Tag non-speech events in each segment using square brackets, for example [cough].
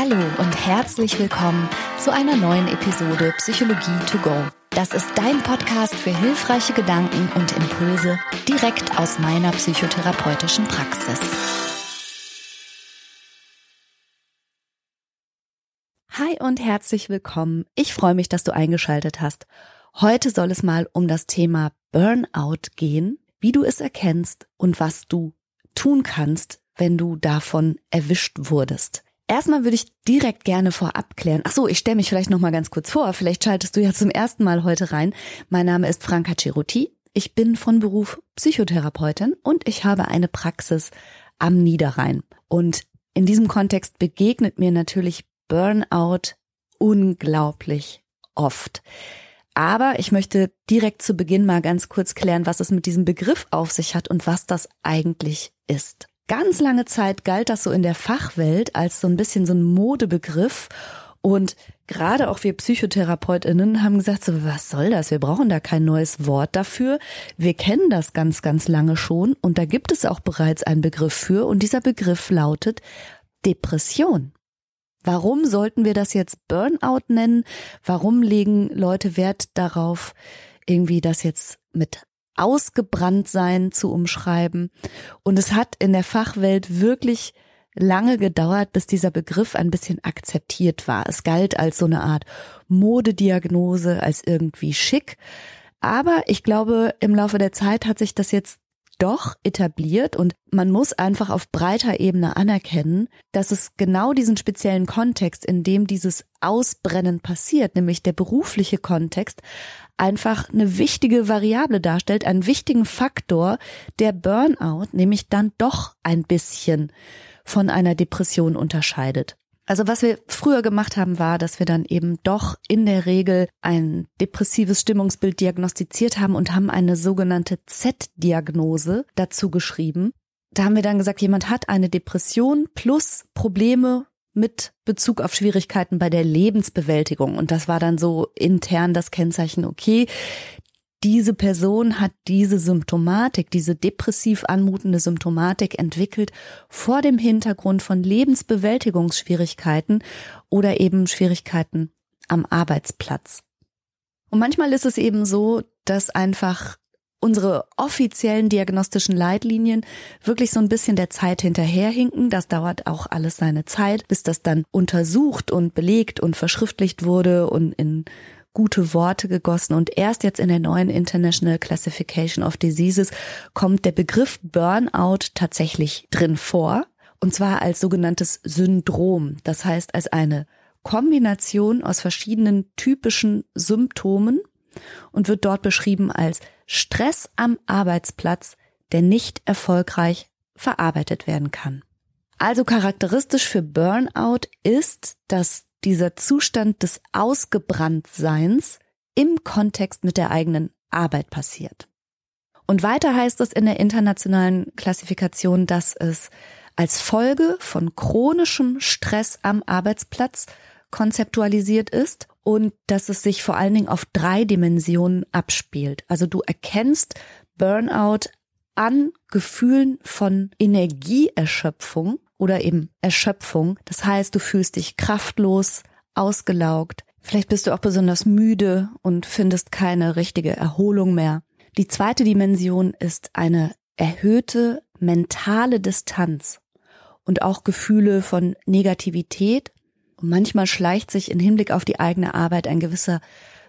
Hallo und herzlich willkommen zu einer neuen Episode Psychologie to go. Das ist dein Podcast für hilfreiche Gedanken und Impulse direkt aus meiner psychotherapeutischen Praxis. Hi und herzlich willkommen. Ich freue mich, dass du eingeschaltet hast. Heute soll es mal um das Thema Burnout gehen, wie du es erkennst und was du tun kannst, wenn du davon erwischt wurdest. Erstmal würde ich direkt gerne vorab klären. Ach so, ich stelle mich vielleicht noch mal ganz kurz vor. Vielleicht schaltest du ja zum ersten Mal heute rein. Mein Name ist Franka Ceruti. Ich bin von Beruf Psychotherapeutin und ich habe eine Praxis am Niederrhein. Und in diesem Kontext begegnet mir natürlich Burnout unglaublich oft. Aber ich möchte direkt zu Beginn mal ganz kurz klären, was es mit diesem Begriff auf sich hat und was das eigentlich ist. Ganz lange Zeit galt das so in der Fachwelt als so ein bisschen so ein Modebegriff und gerade auch wir Psychotherapeutinnen haben gesagt, so, was soll das? Wir brauchen da kein neues Wort dafür. Wir kennen das ganz, ganz lange schon und da gibt es auch bereits einen Begriff für und dieser Begriff lautet Depression. Warum sollten wir das jetzt Burnout nennen? Warum legen Leute Wert darauf, irgendwie das jetzt mit ausgebrannt sein zu umschreiben. Und es hat in der Fachwelt wirklich lange gedauert, bis dieser Begriff ein bisschen akzeptiert war. Es galt als so eine Art Modediagnose, als irgendwie schick. Aber ich glaube, im Laufe der Zeit hat sich das jetzt doch etabliert und man muss einfach auf breiter Ebene anerkennen, dass es genau diesen speziellen Kontext, in dem dieses Ausbrennen passiert, nämlich der berufliche Kontext, einfach eine wichtige Variable darstellt, einen wichtigen Faktor, der Burnout nämlich dann doch ein bisschen von einer Depression unterscheidet. Also was wir früher gemacht haben, war, dass wir dann eben doch in der Regel ein depressives Stimmungsbild diagnostiziert haben und haben eine sogenannte Z-Diagnose dazu geschrieben. Da haben wir dann gesagt, jemand hat eine Depression plus Probleme mit Bezug auf Schwierigkeiten bei der Lebensbewältigung. Und das war dann so intern das Kennzeichen, okay, diese Person hat diese Symptomatik, diese depressiv anmutende Symptomatik entwickelt vor dem Hintergrund von Lebensbewältigungsschwierigkeiten oder eben Schwierigkeiten am Arbeitsplatz. Und manchmal ist es eben so, dass einfach unsere offiziellen diagnostischen Leitlinien wirklich so ein bisschen der Zeit hinterherhinken. Das dauert auch alles seine Zeit, bis das dann untersucht und belegt und verschriftlicht wurde und in gute Worte gegossen. Und erst jetzt in der neuen International Classification of Diseases kommt der Begriff Burnout tatsächlich drin vor. Und zwar als sogenanntes Syndrom. Das heißt, als eine Kombination aus verschiedenen typischen Symptomen und wird dort beschrieben als Stress am Arbeitsplatz, der nicht erfolgreich verarbeitet werden kann. Also charakteristisch für Burnout ist, dass dieser Zustand des Ausgebranntseins im Kontext mit der eigenen Arbeit passiert. Und weiter heißt es in der internationalen Klassifikation, dass es als Folge von chronischem Stress am Arbeitsplatz konzeptualisiert ist und dass es sich vor allen Dingen auf drei Dimensionen abspielt. Also du erkennst Burnout an Gefühlen von Energieerschöpfung oder eben Erschöpfung. Das heißt, du fühlst dich kraftlos, ausgelaugt. Vielleicht bist du auch besonders müde und findest keine richtige Erholung mehr. Die zweite Dimension ist eine erhöhte mentale Distanz und auch Gefühle von Negativität. Und manchmal schleicht sich im Hinblick auf die eigene Arbeit ein gewisser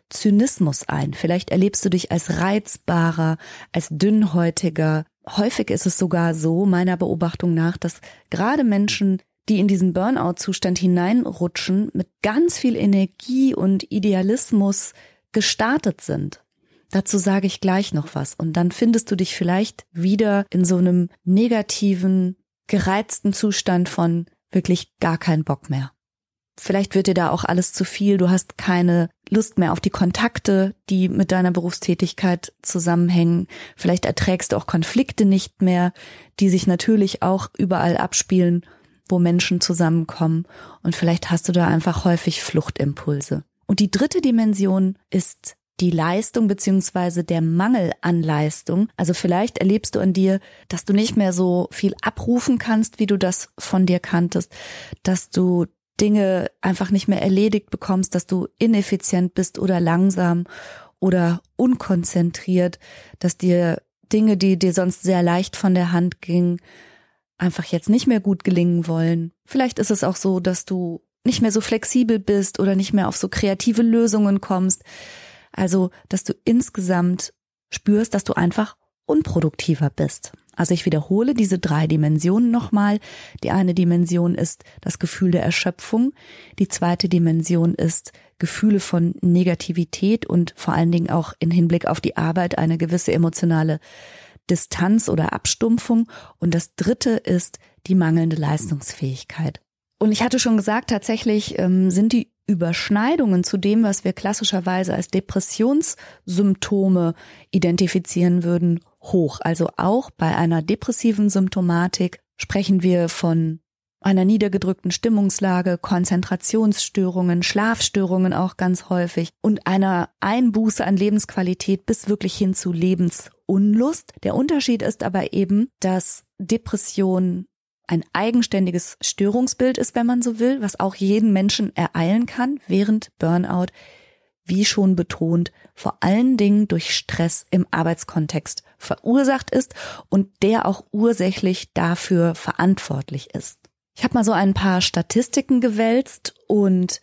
Zynismus ein. Vielleicht erlebst du dich als reizbarer, als dünnhäutiger, häufig ist es sogar so, meiner Beobachtung nach, dass gerade Menschen, die in diesen Burnout-Zustand hineinrutschen, mit ganz viel Energie und Idealismus gestartet sind. Dazu sage ich gleich noch was. Und dann findest du dich vielleicht wieder in so einem negativen, gereizten Zustand von wirklich gar keinen Bock mehr. Vielleicht wird dir da auch alles zu viel. Du hast keine Lust mehr auf die Kontakte, die mit deiner Berufstätigkeit zusammenhängen. Vielleicht erträgst du auch Konflikte nicht mehr, die sich natürlich auch überall abspielen, wo Menschen zusammenkommen. Und vielleicht hast du da einfach häufig Fluchtimpulse. Und die dritte Dimension ist die Leistung beziehungsweise der Mangel an Leistung. Also vielleicht erlebst du an dir, dass du nicht mehr so viel abrufen kannst, wie du das von dir kanntest, dass du Dinge einfach nicht mehr erledigt bekommst, dass du ineffizient bist oder langsam oder unkonzentriert, dass dir Dinge, die dir sonst sehr leicht von der Hand gingen, einfach jetzt nicht mehr gut gelingen wollen. Vielleicht ist es auch so, dass du nicht mehr so flexibel bist oder nicht mehr auf so kreative Lösungen kommst. Also, dass du insgesamt spürst, dass du einfach unproduktiver bist. Also ich wiederhole diese drei Dimensionen nochmal. Die eine Dimension ist das Gefühl der Erschöpfung. Die zweite Dimension ist Gefühle von Negativität und vor allen Dingen auch in Hinblick auf die Arbeit eine gewisse emotionale Distanz oder Abstumpfung. Und das dritte ist die mangelnde Leistungsfähigkeit. Und ich hatte schon gesagt, tatsächlich ähm, sind die Überschneidungen zu dem, was wir klassischerweise als Depressionssymptome identifizieren würden, hoch. Also auch bei einer depressiven Symptomatik sprechen wir von einer niedergedrückten Stimmungslage, Konzentrationsstörungen, Schlafstörungen auch ganz häufig und einer Einbuße an Lebensqualität bis wirklich hin zu Lebensunlust. Der Unterschied ist aber eben, dass Depression ein eigenständiges Störungsbild ist, wenn man so will, was auch jeden Menschen ereilen kann, während Burnout, wie schon betont, vor allen Dingen durch Stress im Arbeitskontext verursacht ist und der auch ursächlich dafür verantwortlich ist. Ich habe mal so ein paar Statistiken gewälzt und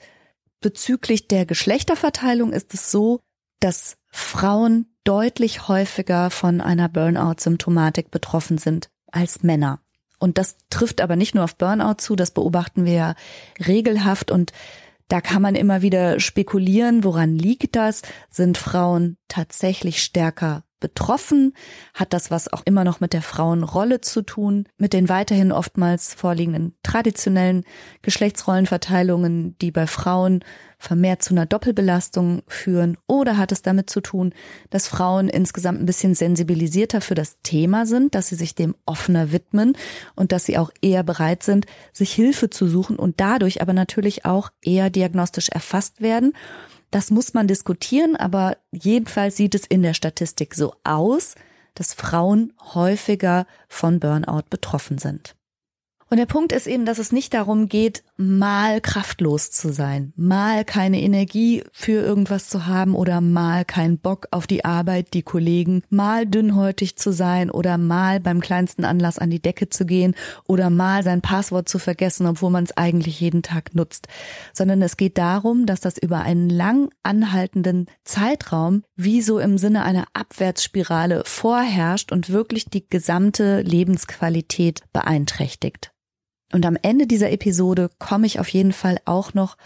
bezüglich der Geschlechterverteilung ist es so, dass Frauen deutlich häufiger von einer Burnout-Symptomatik betroffen sind als Männer. Und das trifft aber nicht nur auf Burnout zu, das beobachten wir ja regelhaft und da kann man immer wieder spekulieren, woran liegt das? Sind Frauen tatsächlich stärker betroffen? Hat das was auch immer noch mit der Frauenrolle zu tun? Mit den weiterhin oftmals vorliegenden traditionellen Geschlechtsrollenverteilungen, die bei Frauen vermehrt zu einer Doppelbelastung führen? Oder hat es damit zu tun, dass Frauen insgesamt ein bisschen sensibilisierter für das Thema sind, dass sie sich dem offener widmen und dass sie auch eher bereit sind, sich Hilfe zu suchen und dadurch aber natürlich auch eher diagnostisch erfasst werden? Das muss man diskutieren, aber jedenfalls sieht es in der Statistik so aus, dass Frauen häufiger von Burnout betroffen sind. Und der Punkt ist eben, dass es nicht darum geht, mal kraftlos zu sein, mal keine Energie für irgendwas zu haben oder mal keinen Bock auf die Arbeit, die Kollegen, mal dünnhäutig zu sein oder mal beim kleinsten Anlass an die Decke zu gehen oder mal sein Passwort zu vergessen, obwohl man es eigentlich jeden Tag nutzt, sondern es geht darum, dass das über einen lang anhaltenden Zeitraum wie so im Sinne einer Abwärtsspirale vorherrscht und wirklich die gesamte Lebensqualität beeinträchtigt. Und am Ende dieser Episode komme ich auf jeden Fall auch noch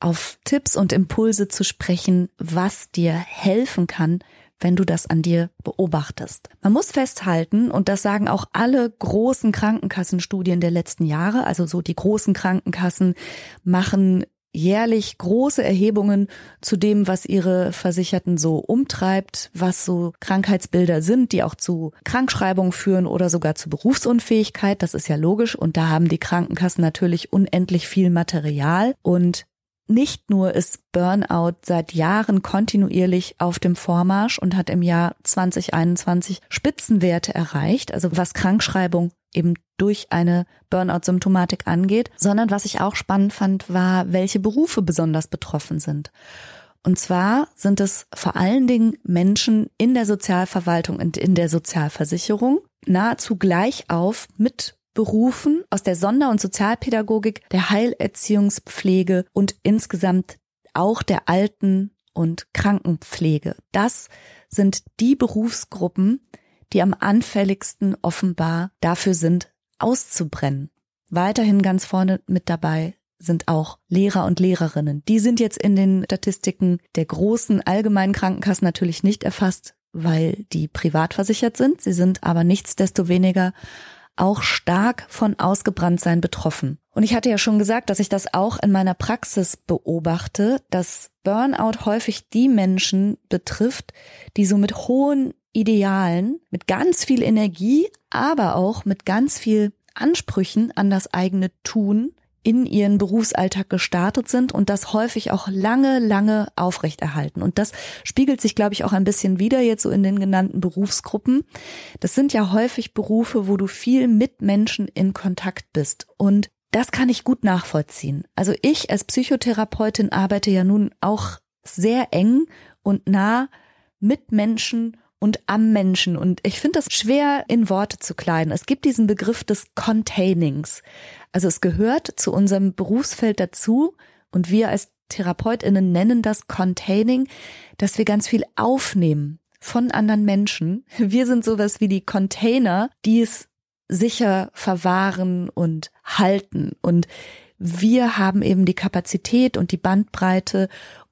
auf Tipps und Impulse zu sprechen, was dir helfen kann, wenn du das an dir beobachtest. Man muss festhalten, und das sagen auch alle großen Krankenkassenstudien der letzten Jahre, also so die großen Krankenkassen machen jährlich große Erhebungen zu dem, was ihre Versicherten so umtreibt, was so Krankheitsbilder sind, die auch zu Krankschreibungen führen oder sogar zu Berufsunfähigkeit. Das ist ja logisch. Und da haben die Krankenkassen natürlich unendlich viel Material. Und nicht nur ist Burnout seit Jahren kontinuierlich auf dem Vormarsch und hat im Jahr 2021 Spitzenwerte erreicht, also was Krankschreibung eben durch eine Burnout-Symptomatik angeht, sondern was ich auch spannend fand, war, welche Berufe besonders betroffen sind. Und zwar sind es vor allen Dingen Menschen in der Sozialverwaltung und in der Sozialversicherung, nahezu gleich auf mit Berufen aus der Sonder- und Sozialpädagogik, der Heilerziehungspflege und insgesamt auch der Alten- und Krankenpflege. Das sind die Berufsgruppen, die am anfälligsten offenbar dafür sind, auszubrennen. Weiterhin ganz vorne mit dabei sind auch Lehrer und Lehrerinnen. Die sind jetzt in den Statistiken der großen allgemeinen Krankenkassen natürlich nicht erfasst, weil die privat versichert sind. Sie sind aber nichtsdestoweniger auch stark von Ausgebranntsein betroffen. Und ich hatte ja schon gesagt, dass ich das auch in meiner Praxis beobachte, dass Burnout häufig die Menschen betrifft, die so mit hohen Idealen, mit ganz viel Energie, aber auch mit ganz viel Ansprüchen an das eigene Tun in ihren Berufsalltag gestartet sind und das häufig auch lange, lange aufrechterhalten. Und das spiegelt sich, glaube ich, auch ein bisschen wieder jetzt so in den genannten Berufsgruppen. Das sind ja häufig Berufe, wo du viel mit Menschen in Kontakt bist. Und das kann ich gut nachvollziehen. Also ich als Psychotherapeutin arbeite ja nun auch sehr eng und nah mit Menschen und am Menschen. Und ich finde das schwer in Worte zu kleiden. Es gibt diesen Begriff des Containings. Also es gehört zu unserem Berufsfeld dazu und wir als Therapeutinnen nennen das Containing, dass wir ganz viel aufnehmen von anderen Menschen. [laughs] Wir sind sowas wie die Container, die es sicher verwahren und halten. Und wir haben eben die Kapazität und die Bandbreite,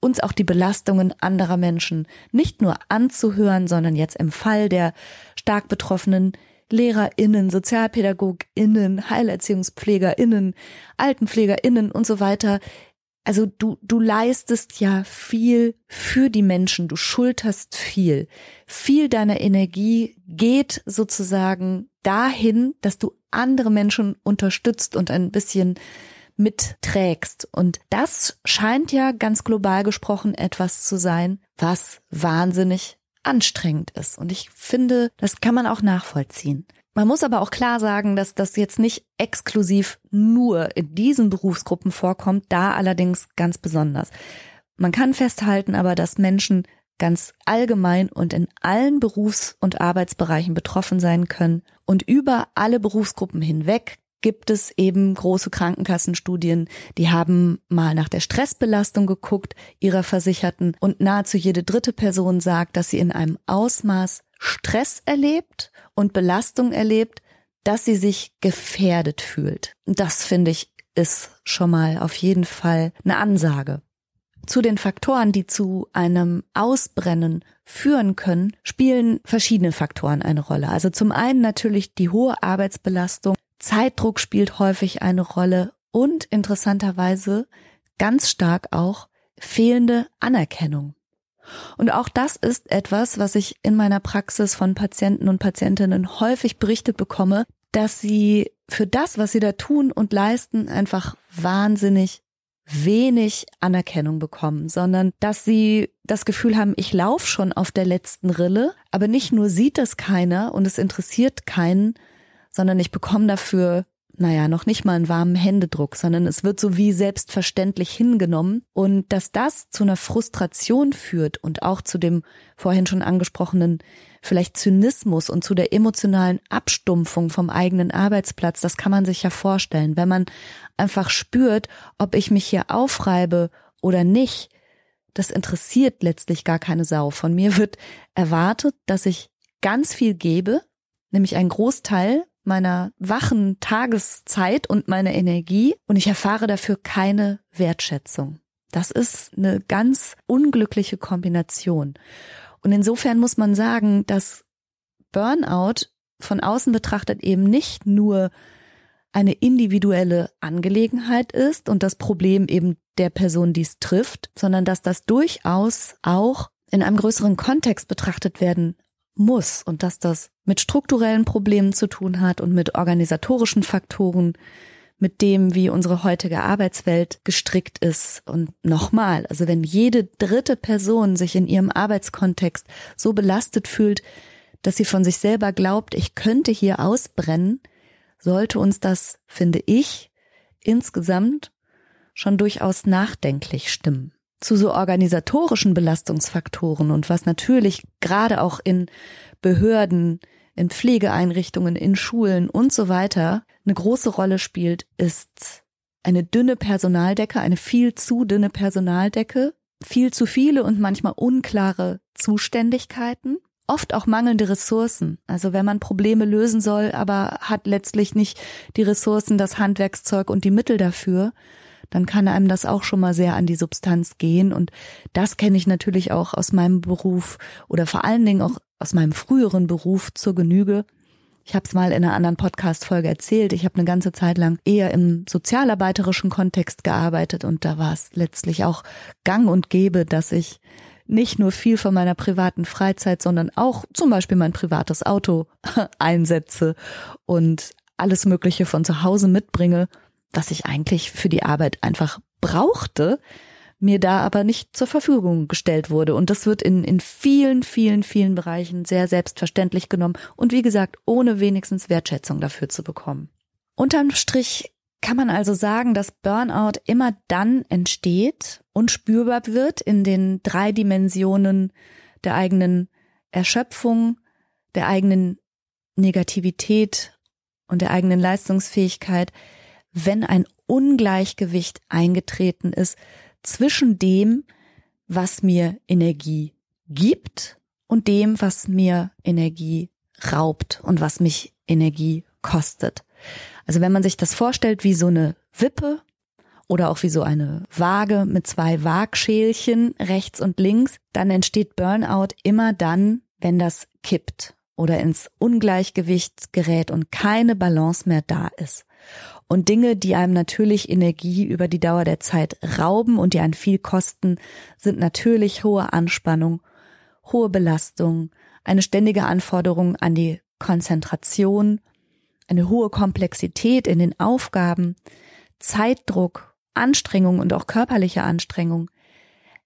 uns auch die Belastungen anderer Menschen nicht nur anzuhören, sondern jetzt im Fall der stark betroffenen LehrerInnen, SozialpädagogInnen, HeilerziehungspflegerInnen, AltenpflegerInnen und so weiter. Also du, du leistest ja viel für die Menschen, du schulterst viel. Viel deiner Energie geht sozusagen dahin, dass du andere Menschen unterstützt und ein bisschen mitträgst. Und das scheint ja ganz global gesprochen etwas zu sein, was wahnsinnig anstrengend ist. Und ich finde, das kann man auch nachvollziehen. Man muss aber auch klar sagen, dass das jetzt nicht exklusiv nur in diesen Berufsgruppen vorkommt, da allerdings ganz besonders. Man kann festhalten aber, dass Menschen ganz allgemein und in allen Berufs- und Arbeitsbereichen betroffen sein können und über alle Berufsgruppen hinweg gibt es eben große Krankenkassenstudien, die haben mal nach der Stressbelastung geguckt ihrer Versicherten und nahezu jede dritte Person sagt, dass sie in einem Ausmaß Stress erlebt und Belastung erlebt, dass sie sich gefährdet fühlt. Das finde ich ist schon mal auf jeden Fall eine Ansage. Zu den Faktoren, die zu einem Ausbrennen führen können, spielen verschiedene Faktoren eine Rolle. Also zum einen natürlich die hohe Arbeitsbelastung, Zeitdruck spielt häufig eine Rolle und interessanterweise ganz stark auch fehlende Anerkennung. Und auch das ist etwas, was ich in meiner Praxis von Patienten und Patientinnen häufig berichtet bekomme, dass sie für das, was sie da tun und leisten, einfach wahnsinnig wenig Anerkennung bekommen, sondern dass sie das Gefühl haben, ich laufe schon auf der letzten Rille, aber nicht nur sieht das keiner und es interessiert keinen, sondern ich bekomme dafür, naja, noch nicht mal einen warmen Händedruck, sondern es wird so wie selbstverständlich hingenommen und dass das zu einer Frustration führt und auch zu dem vorhin schon angesprochenen vielleicht Zynismus und zu der emotionalen Abstumpfung vom eigenen Arbeitsplatz, das kann man sich ja vorstellen, wenn man einfach spürt, ob ich mich hier aufreibe oder nicht. Das interessiert letztlich gar keine Sau. Von mir wird erwartet, dass ich ganz viel gebe, nämlich einen Großteil meiner wachen Tageszeit und meiner Energie und ich erfahre dafür keine Wertschätzung. Das ist eine ganz unglückliche Kombination. Und insofern muss man sagen, dass Burnout von außen betrachtet eben nicht nur eine individuelle Angelegenheit ist und das Problem eben der Person, die es trifft, sondern dass das durchaus auch in einem größeren Kontext betrachtet werden muss und dass das mit strukturellen Problemen zu tun hat und mit organisatorischen Faktoren, mit dem, wie unsere heutige Arbeitswelt gestrickt ist. Und nochmal, also wenn jede dritte Person sich in ihrem Arbeitskontext so belastet fühlt, dass sie von sich selber glaubt, ich könnte hier ausbrennen, sollte uns das, finde ich, insgesamt schon durchaus nachdenklich stimmen zu so organisatorischen Belastungsfaktoren und was natürlich gerade auch in Behörden, in Pflegeeinrichtungen, in Schulen und so weiter eine große Rolle spielt, ist eine dünne Personaldecke, eine viel zu dünne Personaldecke, viel zu viele und manchmal unklare Zuständigkeiten, oft auch mangelnde Ressourcen. Also wenn man Probleme lösen soll, aber hat letztlich nicht die Ressourcen, das Handwerkszeug und die Mittel dafür, dann kann einem das auch schon mal sehr an die Substanz gehen. Und das kenne ich natürlich auch aus meinem Beruf oder vor allen Dingen auch aus meinem früheren Beruf zur Genüge. Ich habe es mal in einer anderen Podcast-Folge erzählt. Ich habe eine ganze Zeit lang eher im sozialarbeiterischen Kontext gearbeitet und da war es letztlich auch gang und gäbe, dass ich nicht nur viel von meiner privaten Freizeit, sondern auch zum Beispiel mein privates Auto [laughs] einsetze und alles Mögliche von zu Hause mitbringe was ich eigentlich für die Arbeit einfach brauchte, mir da aber nicht zur Verfügung gestellt wurde. Und das wird in, in vielen, vielen, vielen Bereichen sehr selbstverständlich genommen und wie gesagt, ohne wenigstens Wertschätzung dafür zu bekommen. Unterm Strich kann man also sagen, dass Burnout immer dann entsteht und spürbar wird in den drei Dimensionen der eigenen Erschöpfung, der eigenen Negativität und der eigenen Leistungsfähigkeit, wenn ein Ungleichgewicht eingetreten ist zwischen dem, was mir Energie gibt und dem, was mir Energie raubt und was mich Energie kostet. Also wenn man sich das vorstellt wie so eine Wippe oder auch wie so eine Waage mit zwei Waagschälchen rechts und links, dann entsteht Burnout immer dann, wenn das kippt oder ins Ungleichgewicht gerät und keine Balance mehr da ist. Und Dinge, die einem natürlich Energie über die Dauer der Zeit rauben und die einen viel kosten, sind natürlich hohe Anspannung, hohe Belastung, eine ständige Anforderung an die Konzentration, eine hohe Komplexität in den Aufgaben, Zeitdruck, Anstrengung und auch körperliche Anstrengung.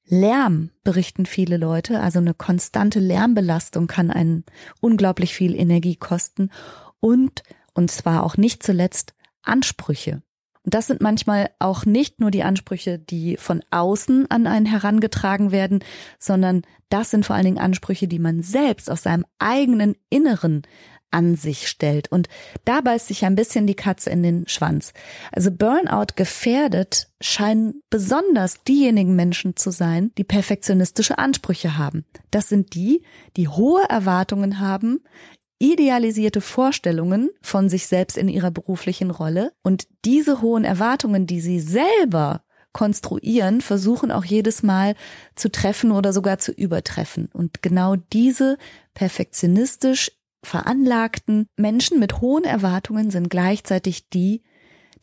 Lärm berichten viele Leute, also eine konstante Lärmbelastung kann einen unglaublich viel Energie kosten und, und zwar auch nicht zuletzt, Ansprüche. Und das sind manchmal auch nicht nur die Ansprüche, die von außen an einen herangetragen werden, sondern das sind vor allen Dingen Ansprüche, die man selbst aus seinem eigenen Inneren an sich stellt. Und da beißt sich ein bisschen die Katze in den Schwanz. Also Burnout gefährdet scheinen besonders diejenigen Menschen zu sein, die perfektionistische Ansprüche haben. Das sind die, die hohe Erwartungen haben, idealisierte Vorstellungen von sich selbst in ihrer beruflichen Rolle und diese hohen Erwartungen, die sie selber konstruieren, versuchen auch jedes Mal zu treffen oder sogar zu übertreffen. Und genau diese perfektionistisch veranlagten Menschen mit hohen Erwartungen sind gleichzeitig die,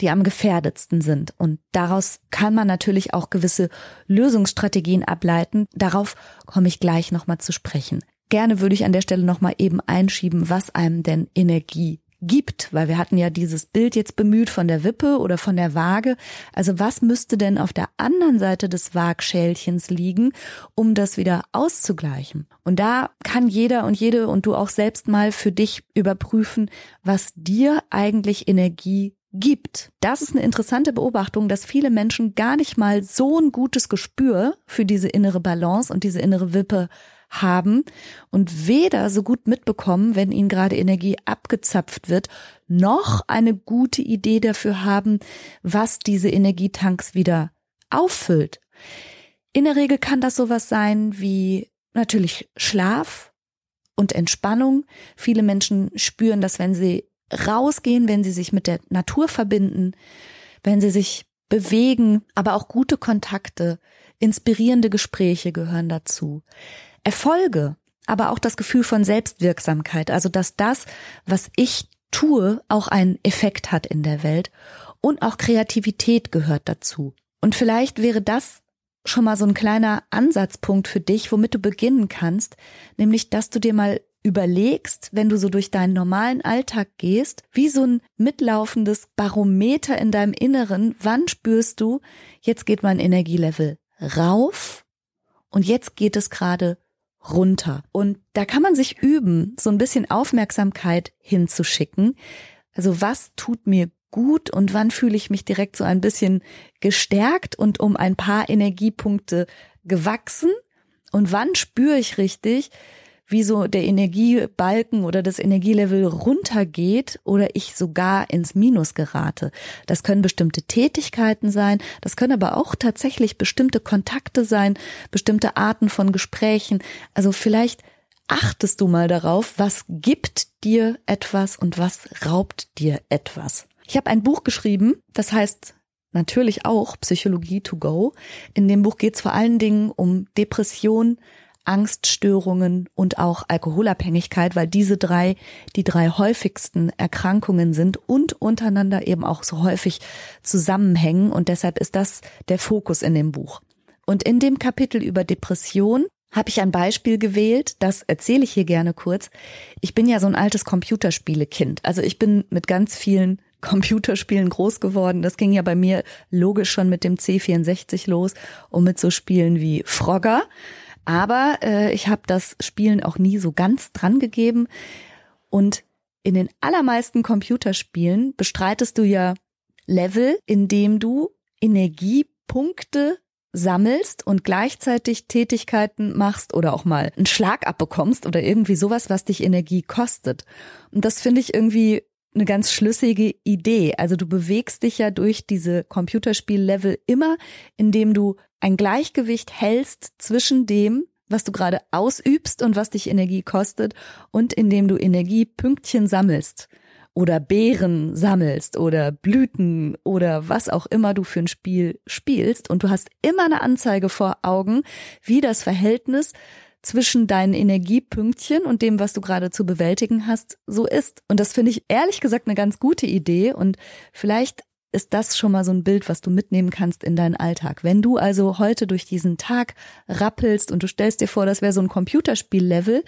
die am gefährdetsten sind. Und daraus kann man natürlich auch gewisse Lösungsstrategien ableiten. Darauf komme ich gleich nochmal zu sprechen. Gerne würde ich an der Stelle nochmal eben einschieben, was einem denn Energie gibt, weil wir hatten ja dieses Bild jetzt bemüht von der Wippe oder von der Waage. Also was müsste denn auf der anderen Seite des Waagschälchens liegen, um das wieder auszugleichen? Und da kann jeder und jede und du auch selbst mal für dich überprüfen, was dir eigentlich Energie gibt. Das ist eine interessante Beobachtung, dass viele Menschen gar nicht mal so ein gutes Gespür für diese innere Balance und diese innere Wippe haben und weder so gut mitbekommen, wenn ihnen gerade Energie abgezapft wird, noch eine gute Idee dafür haben, was diese Energietanks wieder auffüllt. In der Regel kann das sowas sein wie natürlich Schlaf und Entspannung. Viele Menschen spüren das, wenn sie rausgehen, wenn sie sich mit der Natur verbinden, wenn sie sich bewegen, aber auch gute Kontakte, inspirierende Gespräche gehören dazu. Erfolge, aber auch das Gefühl von Selbstwirksamkeit, also dass das, was ich tue, auch einen Effekt hat in der Welt und auch Kreativität gehört dazu. Und vielleicht wäre das schon mal so ein kleiner Ansatzpunkt für dich, womit du beginnen kannst, nämlich dass du dir mal überlegst, wenn du so durch deinen normalen Alltag gehst, wie so ein mitlaufendes Barometer in deinem Inneren, wann spürst du, jetzt geht mein Energielevel rauf und jetzt geht es gerade runter. Und da kann man sich üben, so ein bisschen Aufmerksamkeit hinzuschicken. Also was tut mir gut und wann fühle ich mich direkt so ein bisschen gestärkt und um ein paar Energiepunkte gewachsen und wann spüre ich richtig, wie so der Energiebalken oder das Energielevel runtergeht oder ich sogar ins Minus gerate. Das können bestimmte Tätigkeiten sein, das können aber auch tatsächlich bestimmte Kontakte sein, bestimmte Arten von Gesprächen. Also vielleicht achtest du mal darauf, was gibt dir etwas und was raubt dir etwas. Ich habe ein Buch geschrieben, das heißt natürlich auch Psychologie to go. In dem Buch geht es vor allen Dingen um Depression, Angststörungen und auch Alkoholabhängigkeit, weil diese drei die drei häufigsten Erkrankungen sind und untereinander eben auch so häufig zusammenhängen. Und deshalb ist das der Fokus in dem Buch. Und in dem Kapitel über Depression habe ich ein Beispiel gewählt, das erzähle ich hier gerne kurz. Ich bin ja so ein altes Computerspielekind. Also ich bin mit ganz vielen [laughs] Computerspielen groß geworden. Das ging ja bei mir logisch schon mit dem C64 los und mit so Spielen wie Frogger. Aber äh, ich habe das Spielen auch nie so ganz dran gegeben. Und in den allermeisten Computerspielen bestreitest du ja Level, in dem du Energiepunkte sammelst und gleichzeitig Tätigkeiten machst oder auch mal einen Schlag abbekommst oder irgendwie sowas, was dich Energie kostet. Und das finde ich irgendwie eine ganz schlüssige Idee. Also du bewegst dich ja durch diese Computerspiellevel immer, indem du ein Gleichgewicht hältst zwischen dem, was du gerade ausübst und was dich Energie kostet und indem du Energiepünktchen sammelst oder Beeren sammelst oder Blüten oder was auch immer du für ein Spiel spielst und du hast immer eine Anzeige vor Augen, wie das Verhältnis zwischen deinen Energiepünktchen und dem, was du gerade zu bewältigen hast, so ist. Und das finde ich ehrlich gesagt eine ganz gute Idee und vielleicht ist das schon mal so ein Bild, was du mitnehmen kannst in deinen Alltag. Wenn du also heute durch diesen Tag rappelst und du stellst dir vor, das wäre so ein Computerspiellevel,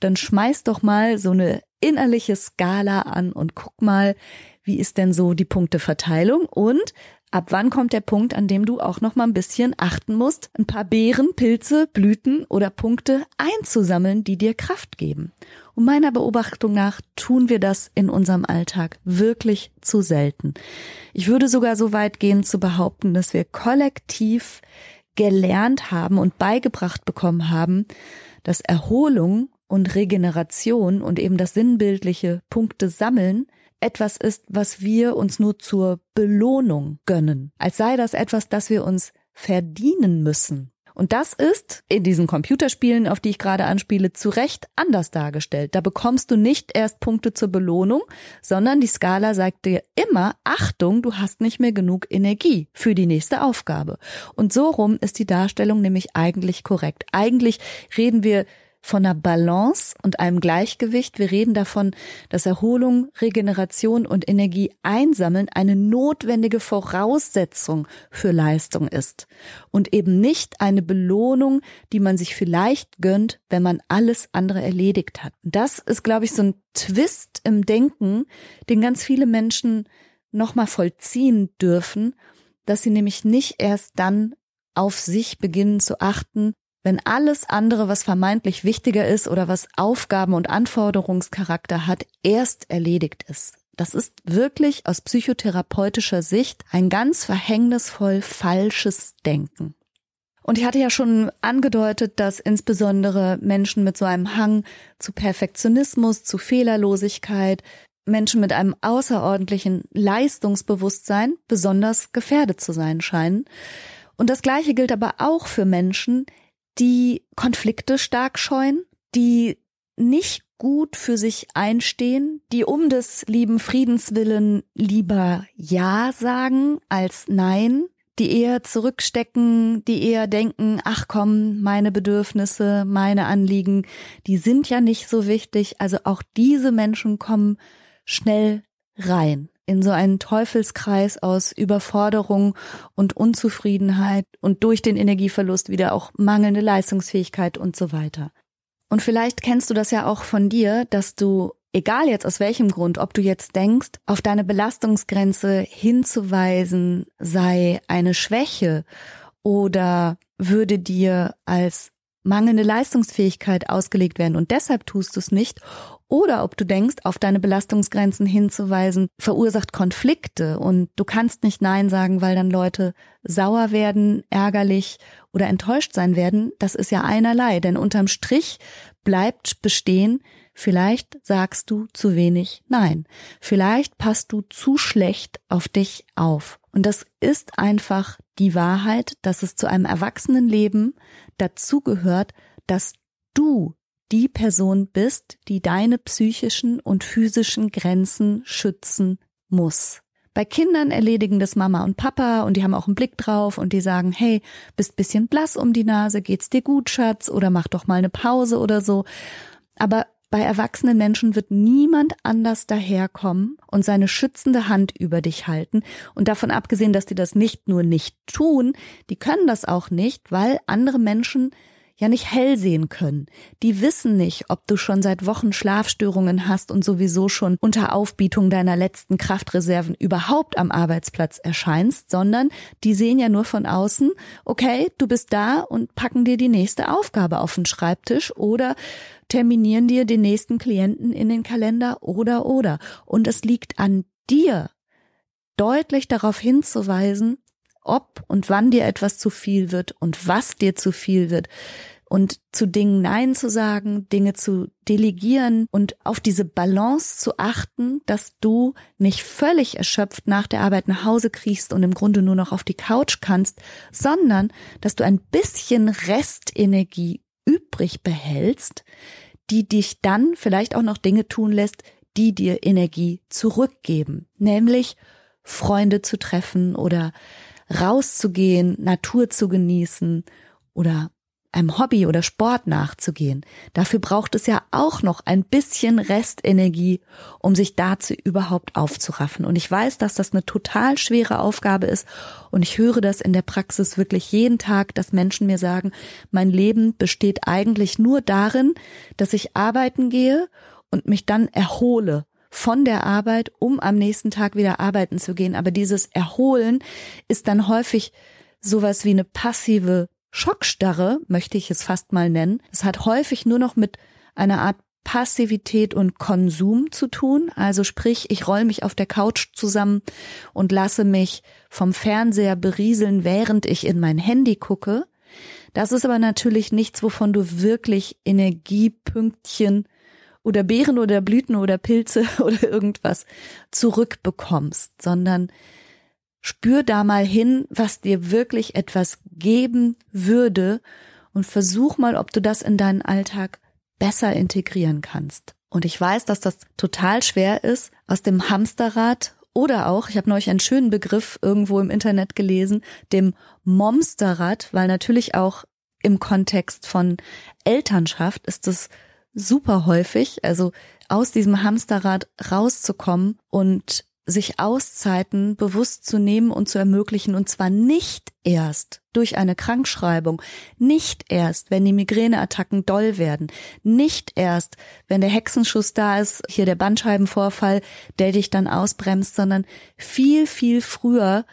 dann schmeiß doch mal so eine innerliche Skala an und guck mal, wie ist denn so die Punkteverteilung und ab wann kommt der Punkt, an dem du auch noch mal ein bisschen achten musst, ein paar Beeren, Pilze, Blüten oder Punkte einzusammeln, die dir Kraft geben. Und meiner Beobachtung nach tun wir das in unserem Alltag wirklich zu selten. Ich würde sogar so weit gehen zu behaupten, dass wir kollektiv gelernt haben und beigebracht bekommen haben, dass Erholung und Regeneration und eben das sinnbildliche Punkte sammeln etwas ist, was wir uns nur zur Belohnung gönnen, als sei das etwas, das wir uns verdienen müssen. Und das ist in diesen Computerspielen, auf die ich gerade anspiele, zu Recht anders dargestellt. Da bekommst du nicht erst Punkte zur Belohnung, sondern die Skala sagt dir immer, Achtung, du hast nicht mehr genug Energie für die nächste Aufgabe. Und so rum ist die Darstellung nämlich eigentlich korrekt. Eigentlich reden wir von einer Balance und einem Gleichgewicht. Wir reden davon, dass Erholung, Regeneration und Energie einsammeln eine notwendige Voraussetzung für Leistung ist und eben nicht eine Belohnung, die man sich vielleicht gönnt, wenn man alles andere erledigt hat. Das ist, glaube ich, so ein Twist im Denken, den ganz viele Menschen nochmal vollziehen dürfen, dass sie nämlich nicht erst dann auf sich beginnen zu achten, wenn alles andere, was vermeintlich wichtiger ist oder was Aufgaben und Anforderungscharakter hat, erst erledigt ist. Das ist wirklich aus psychotherapeutischer Sicht ein ganz verhängnisvoll falsches Denken. Und ich hatte ja schon angedeutet, dass insbesondere Menschen mit so einem Hang zu Perfektionismus, zu Fehlerlosigkeit, Menschen mit einem außerordentlichen Leistungsbewusstsein besonders gefährdet zu sein scheinen. Und das Gleiche gilt aber auch für Menschen, die Konflikte stark scheuen, die nicht gut für sich einstehen, die um des lieben Friedens willen lieber Ja sagen als Nein, die eher zurückstecken, die eher denken, ach komm, meine Bedürfnisse, meine Anliegen, die sind ja nicht so wichtig. Also auch diese Menschen kommen schnell rein in so einen Teufelskreis aus Überforderung und Unzufriedenheit und durch den Energieverlust wieder auch mangelnde Leistungsfähigkeit und so weiter. Und vielleicht kennst du das ja auch von dir, dass du, egal jetzt aus welchem Grund, ob du jetzt denkst, auf deine Belastungsgrenze hinzuweisen sei eine Schwäche oder würde dir als mangelnde Leistungsfähigkeit ausgelegt werden und deshalb tust du es nicht oder ob du denkst, auf deine Belastungsgrenzen hinzuweisen, verursacht Konflikte und du kannst nicht Nein sagen, weil dann Leute sauer werden, ärgerlich oder enttäuscht sein werden. Das ist ja einerlei, denn unterm Strich bleibt bestehen, vielleicht sagst du zu wenig Nein. Vielleicht passt du zu schlecht auf dich auf. Und das ist einfach die Wahrheit, dass es zu einem Erwachsenenleben dazugehört, dass du die Person bist, die deine psychischen und physischen Grenzen schützen muss. Bei Kindern erledigen das Mama und Papa und die haben auch einen Blick drauf und die sagen, hey, bist bisschen blass um die Nase, geht's dir gut, Schatz, oder mach doch mal eine Pause oder so. Aber bei erwachsenen Menschen wird niemand anders daherkommen und seine schützende Hand über dich halten. Und davon abgesehen, dass die das nicht nur nicht tun, die können das auch nicht, weil andere Menschen ja nicht hell sehen können. Die wissen nicht, ob du schon seit Wochen Schlafstörungen hast und sowieso schon unter Aufbietung deiner letzten Kraftreserven überhaupt am Arbeitsplatz erscheinst, sondern die sehen ja nur von außen, okay, du bist da und packen dir die nächste Aufgabe auf den Schreibtisch oder terminieren dir den nächsten Klienten in den Kalender oder oder. Und es liegt an dir, deutlich darauf hinzuweisen, ob und wann dir etwas zu viel wird und was dir zu viel wird. Und zu Dingen Nein zu sagen, Dinge zu delegieren und auf diese Balance zu achten, dass du nicht völlig erschöpft nach der Arbeit nach Hause kriegst und im Grunde nur noch auf die Couch kannst, sondern dass du ein bisschen Restenergie übrig behältst, die dich dann vielleicht auch noch Dinge tun lässt, die dir Energie zurückgeben, nämlich Freunde zu treffen oder rauszugehen, Natur zu genießen oder einem Hobby oder Sport nachzugehen. Dafür braucht es ja auch noch ein bisschen Restenergie, um sich dazu überhaupt aufzuraffen. Und ich weiß, dass das eine total schwere Aufgabe ist. Und ich höre das in der Praxis wirklich jeden Tag, dass Menschen mir sagen, mein Leben besteht eigentlich nur darin, dass ich arbeiten gehe und mich dann erhole von der Arbeit, um am nächsten Tag wieder arbeiten zu gehen. Aber dieses Erholen ist dann häufig sowas wie eine passive Schockstarre, möchte ich es fast mal nennen. Es hat häufig nur noch mit einer Art Passivität und Konsum zu tun. Also sprich, ich roll mich auf der Couch zusammen und lasse mich vom Fernseher berieseln, während ich in mein Handy gucke. Das ist aber natürlich nichts, wovon du wirklich Energiepünktchen oder Beeren oder Blüten oder Pilze [laughs] oder irgendwas zurückbekommst, sondern spür da mal hin, was dir wirklich etwas geben würde und versuch mal, ob du das in deinen Alltag besser integrieren kannst. Und ich weiß, dass das total schwer ist, aus dem Hamsterrad oder auch, ich habe neulich einen schönen Begriff irgendwo im Internet gelesen, dem Momsterrad, weil natürlich auch im Kontext von Elternschaft ist es super häufig, also aus diesem Hamsterrad rauszukommen und sich Auszeiten bewusst zu nehmen und zu ermöglichen, und zwar nicht erst durch eine Krankschreibung, nicht erst, wenn die Migräneattacken doll werden, nicht erst, wenn der Hexenschuss da ist, hier der Bandscheibenvorfall, der dich dann ausbremst, sondern viel, viel früher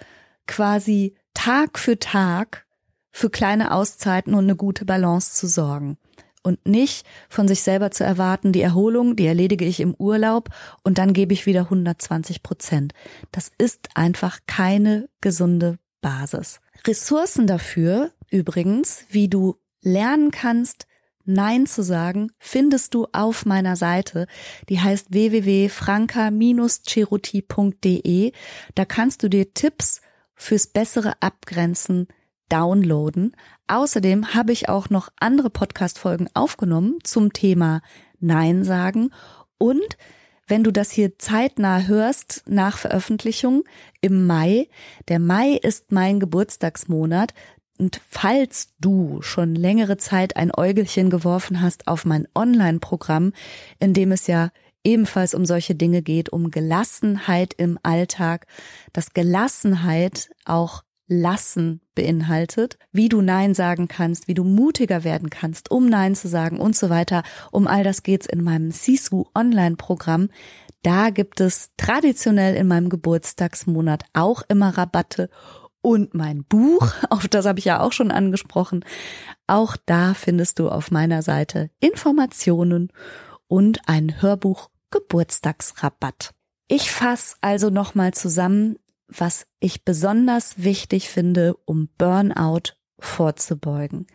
quasi Tag für Tag für kleine Auszeiten und eine gute Balance zu sorgen und nicht von sich selber zu erwarten, die Erholung, die erledige ich im Urlaub und dann gebe ich wieder 120 Prozent. Das ist einfach keine gesunde Basis. Ressourcen dafür übrigens, wie du lernen kannst, Nein zu sagen, findest du auf meiner Seite. Die heißt www.franka-cheruti.de. Da kannst du dir Tipps fürs bessere Abgrenzen downloaden. Außerdem habe ich auch noch andere Podcast-Folgen aufgenommen zum Thema Nein sagen und wenn du das hier zeitnah hörst nach Veröffentlichung im Mai, der Mai ist mein Geburtstagsmonat, und falls du schon längere Zeit ein Äugelchen geworfen hast auf mein Online-Programm, in dem es ja ebenfalls um solche Dinge geht, um Gelassenheit im Alltag, dass Gelassenheit auch Lassen beinhaltet, wie du Nein sagen kannst, wie du mutiger werden kannst, um Nein zu sagen und so weiter. Um all das geht's in meinem Sisu Online-Programm. Da gibt es traditionell in meinem Geburtstagsmonat auch immer Rabatte und mein Buch, [laughs] auf das habe ich ja auch schon angesprochen. Auch da findest du auf meiner Seite Informationen und ein Hörbuch Geburtstagsrabatt. Ich fasse also nochmal zusammen, was ich besonders wichtig finde, um Burnout vorzubeugen.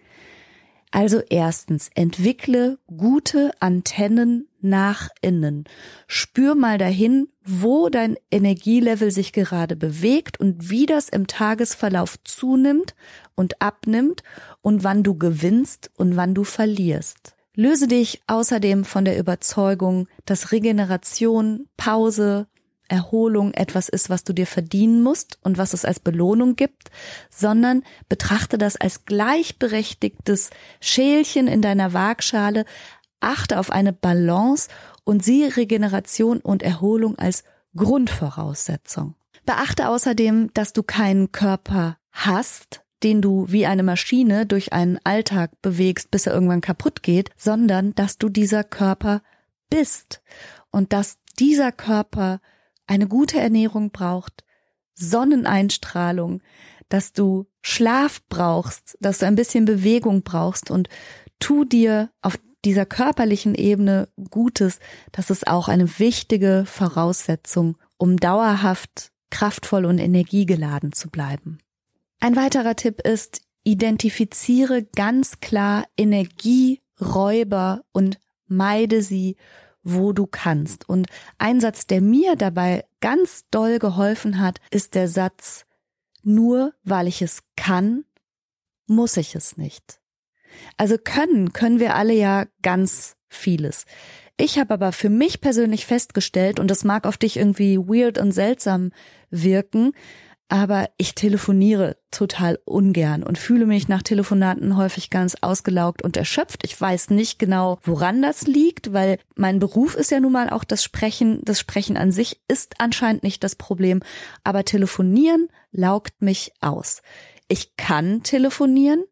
Also erstens, entwickle gute Antennen nach innen. Spür mal dahin, wo dein Energielevel sich gerade bewegt und wie das im Tagesverlauf zunimmt und abnimmt und wann du gewinnst und wann du verlierst. Löse dich außerdem von der Überzeugung, dass Regeneration, Pause, Erholung etwas ist, was du dir verdienen musst und was es als Belohnung gibt, sondern betrachte das als gleichberechtigtes Schälchen in deiner Waagschale, achte auf eine Balance und siehe Regeneration und Erholung als Grundvoraussetzung. Beachte außerdem, dass du keinen Körper hast, den du wie eine Maschine durch einen Alltag bewegst, bis er irgendwann kaputt geht, sondern dass du dieser Körper bist und dass dieser Körper eine gute Ernährung braucht, Sonneneinstrahlung, dass du Schlaf brauchst, dass du ein bisschen Bewegung brauchst und tu dir auf dieser körperlichen Ebene Gutes, das ist auch eine wichtige Voraussetzung, um dauerhaft kraftvoll und energiegeladen zu bleiben. Ein weiterer Tipp ist, identifiziere ganz klar Energieräuber und meide sie, wo du kannst. Und ein Satz, der mir dabei ganz doll geholfen hat, ist der Satz, nur weil ich es kann, muss ich es nicht. Also können, können wir alle ja ganz vieles. Ich habe aber für mich persönlich festgestellt, und das mag auf dich irgendwie weird und seltsam wirken, aber ich telefoniere total ungern und fühle mich nach Telefonaten häufig ganz ausgelaugt und erschöpft. Ich weiß nicht genau, woran das liegt, weil mein Beruf ist ja nun mal auch das Sprechen. Das Sprechen an sich ist anscheinend nicht das Problem, aber telefonieren laugt mich aus. Ich kann telefonieren.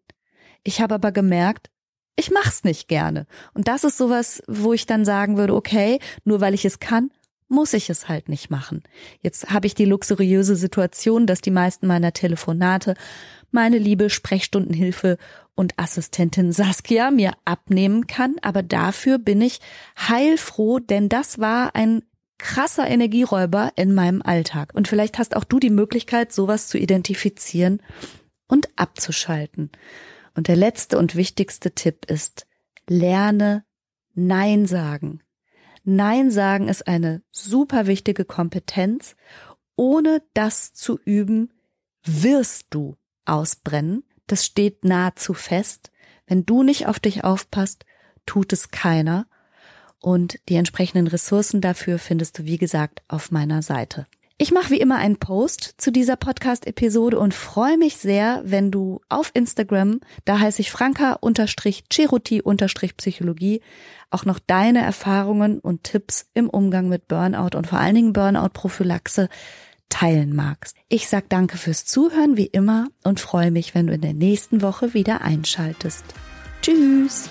Ich habe aber gemerkt, ich mach's nicht gerne. Und das ist sowas, wo ich dann sagen würde, okay, nur weil ich es kann, muss ich es halt nicht machen. Jetzt habe ich die luxuriöse Situation, dass die meisten meiner Telefonate meine liebe Sprechstundenhilfe und Assistentin Saskia mir abnehmen kann, aber dafür bin ich heilfroh, denn das war ein krasser Energieräuber in meinem Alltag. Und vielleicht hast auch du die Möglichkeit, sowas zu identifizieren und abzuschalten. Und der letzte und wichtigste Tipp ist, lerne Nein sagen. Nein sagen ist eine super wichtige Kompetenz. Ohne das zu üben, wirst du ausbrennen. Das steht nahezu fest. Wenn du nicht auf dich aufpasst, tut es keiner. Und die entsprechenden Ressourcen dafür findest du, wie gesagt, auf meiner Seite. Ich mache wie immer einen Post zu dieser Podcast-Episode und freue mich sehr, wenn du auf Instagram, da heiße ich Franka-Cheruti-Psychologie, auch noch deine Erfahrungen und Tipps im Umgang mit Burnout und vor allen Dingen Burnout-Prophylaxe teilen magst. Ich sag danke fürs Zuhören wie immer und freue mich, wenn du in der nächsten Woche wieder einschaltest. Tschüss!